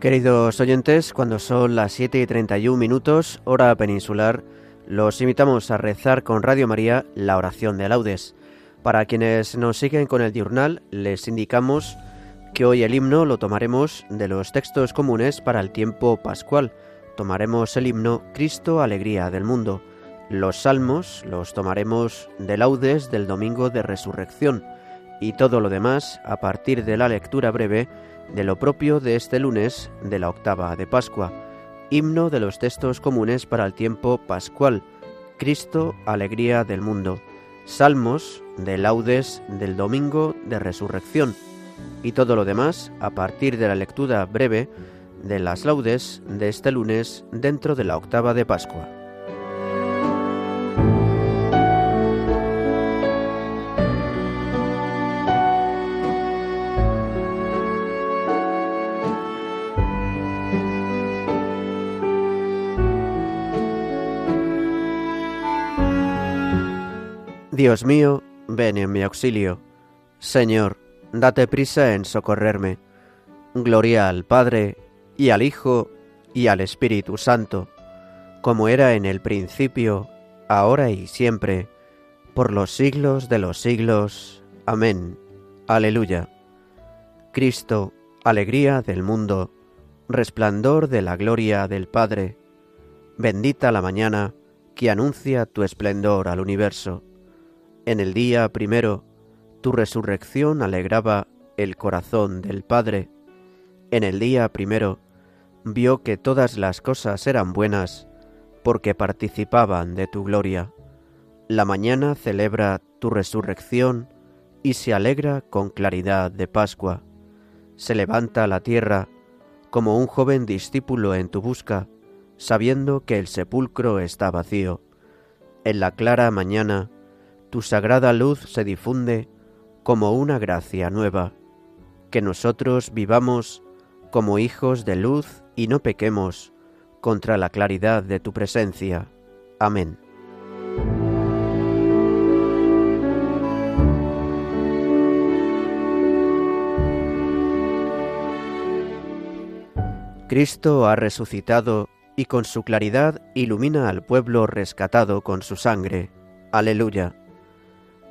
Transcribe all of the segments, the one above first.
Queridos oyentes, cuando son las 7 y 31 minutos, hora peninsular, los invitamos a rezar con Radio María la oración de laudes. Para quienes nos siguen con el diurnal, les indicamos que hoy el himno lo tomaremos de los textos comunes para el tiempo pascual. Tomaremos el himno Cristo, Alegría del Mundo. Los salmos los tomaremos de laudes del domingo de resurrección y todo lo demás a partir de la lectura breve de lo propio de este lunes de la octava de Pascua, himno de los textos comunes para el tiempo pascual, Cristo, alegría del mundo, salmos de laudes del domingo de resurrección y todo lo demás a partir de la lectura breve de las laudes de este lunes dentro de la octava de Pascua. Dios mío, ven en mi auxilio. Señor, date prisa en socorrerme. Gloria al Padre, y al Hijo, y al Espíritu Santo, como era en el principio, ahora y siempre, por los siglos de los siglos. Amén. Aleluya. Cristo, alegría del mundo, resplandor de la gloria del Padre, bendita la mañana que anuncia tu esplendor al universo. En el día primero, tu resurrección alegraba el corazón del Padre. En el día primero, vio que todas las cosas eran buenas, porque participaban de tu gloria. La mañana celebra tu resurrección y se alegra con claridad de Pascua. Se levanta la tierra como un joven discípulo en tu busca, sabiendo que el sepulcro está vacío. En la clara mañana, tu sagrada luz se difunde como una gracia nueva, que nosotros vivamos como hijos de luz y no pequemos contra la claridad de tu presencia. Amén. Cristo ha resucitado y con su claridad ilumina al pueblo rescatado con su sangre. Aleluya.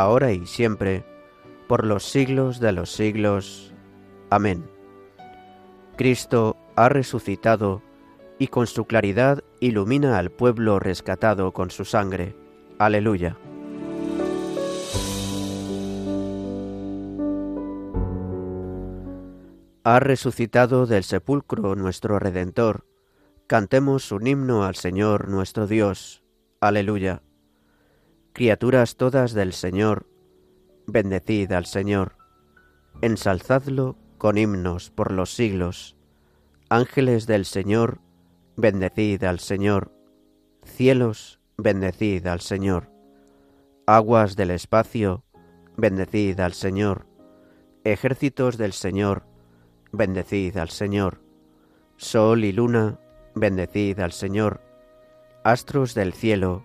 ahora y siempre, por los siglos de los siglos. Amén. Cristo ha resucitado y con su claridad ilumina al pueblo rescatado con su sangre. Aleluya. Ha resucitado del sepulcro nuestro Redentor. Cantemos un himno al Señor nuestro Dios. Aleluya. Criaturas todas del Señor, bendecid al Señor, ensalzadlo con himnos por los siglos. Ángeles del Señor, bendecid al Señor. Cielos, bendecid al Señor. Aguas del espacio, bendecid al Señor. Ejércitos del Señor, bendecid al Señor. Sol y luna, bendecid al Señor. Astros del cielo,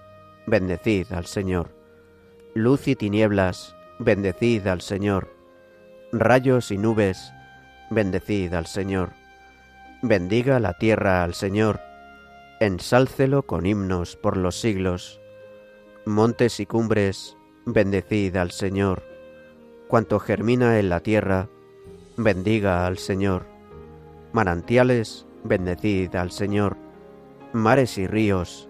bendecid al Señor. Luz y tinieblas, bendecid al Señor. Rayos y nubes, bendecid al Señor. Bendiga la tierra al Señor, ensálcelo con himnos por los siglos. Montes y cumbres, bendecid al Señor. Cuanto germina en la tierra, bendiga al Señor. Manantiales, bendecid al Señor. Mares y ríos,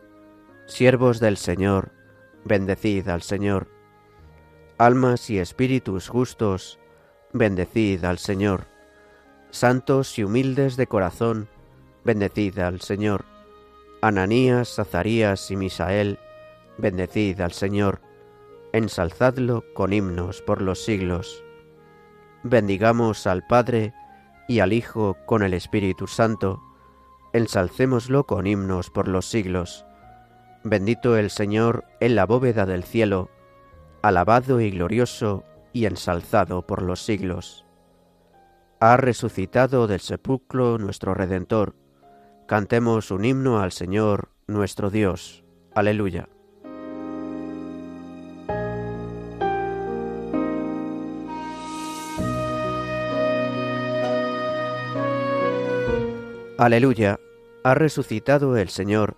Siervos del Señor, bendecid al Señor. Almas y espíritus justos, bendecid al Señor. Santos y humildes de corazón, bendecid al Señor. Ananías, Azarías y Misael, bendecid al Señor. Ensalzadlo con himnos por los siglos. Bendigamos al Padre y al Hijo con el Espíritu Santo. Ensalcémoslo con himnos por los siglos. Bendito el Señor en la bóveda del cielo, alabado y glorioso y ensalzado por los siglos. Ha resucitado del sepulcro nuestro Redentor. Cantemos un himno al Señor nuestro Dios. Aleluya. Aleluya. Ha resucitado el Señor,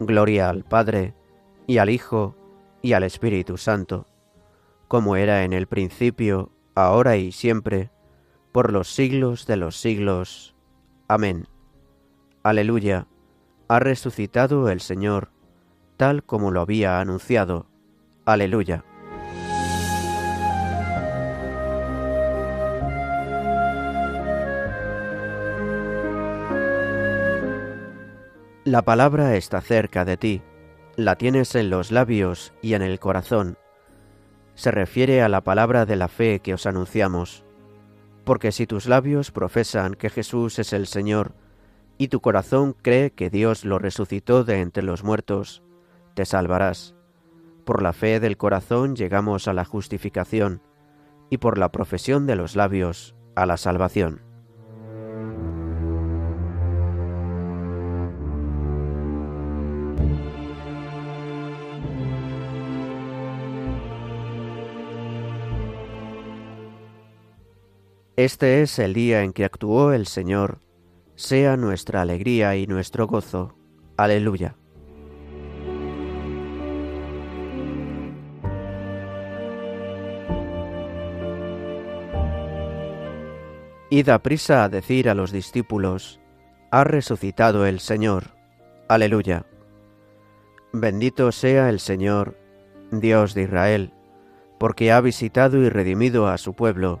Gloria al Padre, y al Hijo, y al Espíritu Santo como era en el principio, ahora y siempre, por los siglos de los siglos. Amén. Aleluya. Ha resucitado el Señor, tal como lo había anunciado. Aleluya. La palabra está cerca de ti, la tienes en los labios y en el corazón se refiere a la palabra de la fe que os anunciamos. Porque si tus labios profesan que Jesús es el Señor, y tu corazón cree que Dios lo resucitó de entre los muertos, te salvarás. Por la fe del corazón llegamos a la justificación, y por la profesión de los labios a la salvación. Este es el día en que actuó el Señor, sea nuestra alegría y nuestro gozo. Aleluya. Id a prisa a decir a los discípulos, ha resucitado el Señor. Aleluya. Bendito sea el Señor, Dios de Israel, porque ha visitado y redimido a su pueblo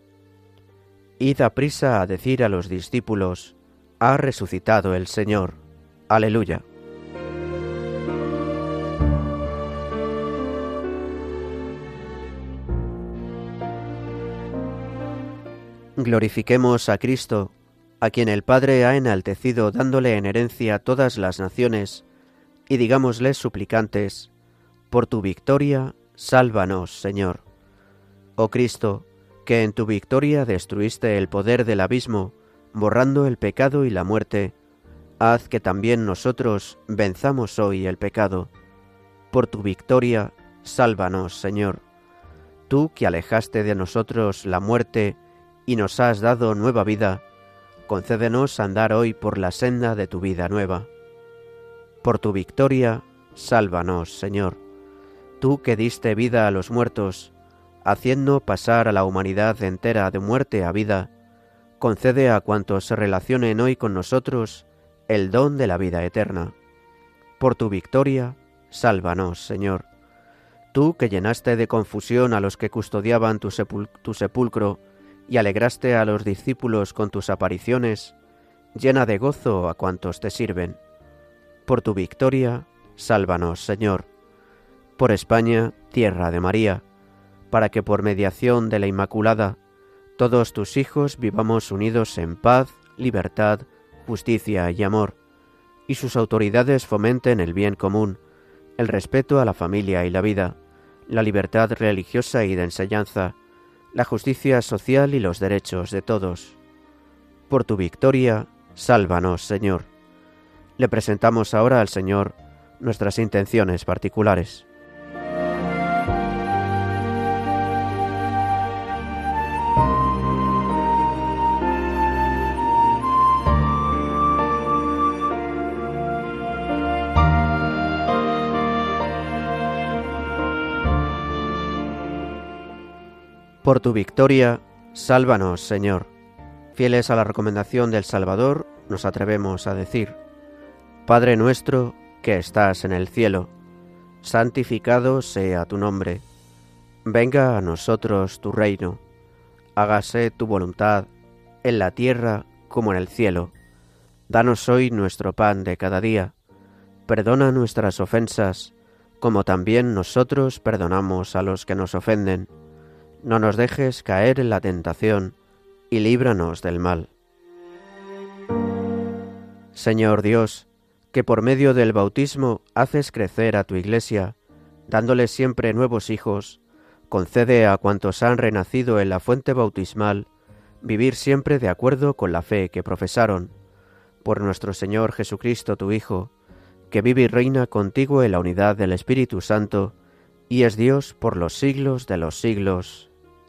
Id a prisa a decir a los discípulos, ha resucitado el Señor. Aleluya. Glorifiquemos a Cristo a quien el Padre ha enaltecido dándole en herencia todas las naciones, y digámosle suplicantes, por tu victoria, sálvanos, Señor. Oh Cristo, que en tu victoria destruiste el poder del abismo, borrando el pecado y la muerte, haz que también nosotros venzamos hoy el pecado. Por tu victoria, sálvanos, Señor. Tú que alejaste de nosotros la muerte y nos has dado nueva vida, concédenos andar hoy por la senda de tu vida nueva. Por tu victoria, sálvanos, Señor. Tú que diste vida a los muertos, haciendo pasar a la humanidad entera de muerte a vida, concede a cuantos se relacionen hoy con nosotros el don de la vida eterna. Por tu victoria, sálvanos, Señor. Tú que llenaste de confusión a los que custodiaban tu, sepulcro, y alegraste a los discípulos con tus apariciones, llena de gozo a cuantos te sirven. Por tu victoria, sálvanos, Señor. Por España, tierra de María, para que por mediación de la Inmaculada, todos tus hijos vivamos unidos en paz, libertad, justicia y amor, y sus autoridades fomenten el bien común, el respeto a la familia y la vida, la libertad religiosa y de enseñanza, la justicia social y los derechos de todos. Por tu victoria, sálvanos, Señor. Le presentamos ahora al Señor nuestras intenciones particulares. Por tu victoria, sálvanos, Señor. Fieles a la recomendación del Salvador, nos atrevemos a decir, Padre nuestro que estás en el cielo, santificado sea tu nombre. Venga a nosotros tu reino. Hágase tu voluntad, en la tierra como en el cielo. Danos hoy nuestro pan de cada día. Perdona nuestras ofensas, como también nosotros perdonamos a los que nos ofenden no nos dejes caer en la tentación, y líbranos del mal. Señor Dios, que por medio del bautismo haces crecer a tu Iglesia, dándole siempre nuevos hijos, concede a cuantos han renacido en la fuente bautismal vivir siempre de acuerdo con la fe que profesaron. Por nuestro Señor Jesucristo, tu Hijo, que vive y reina contigo en la unidad del Espíritu Santo, y es Dios por los siglos de los siglos.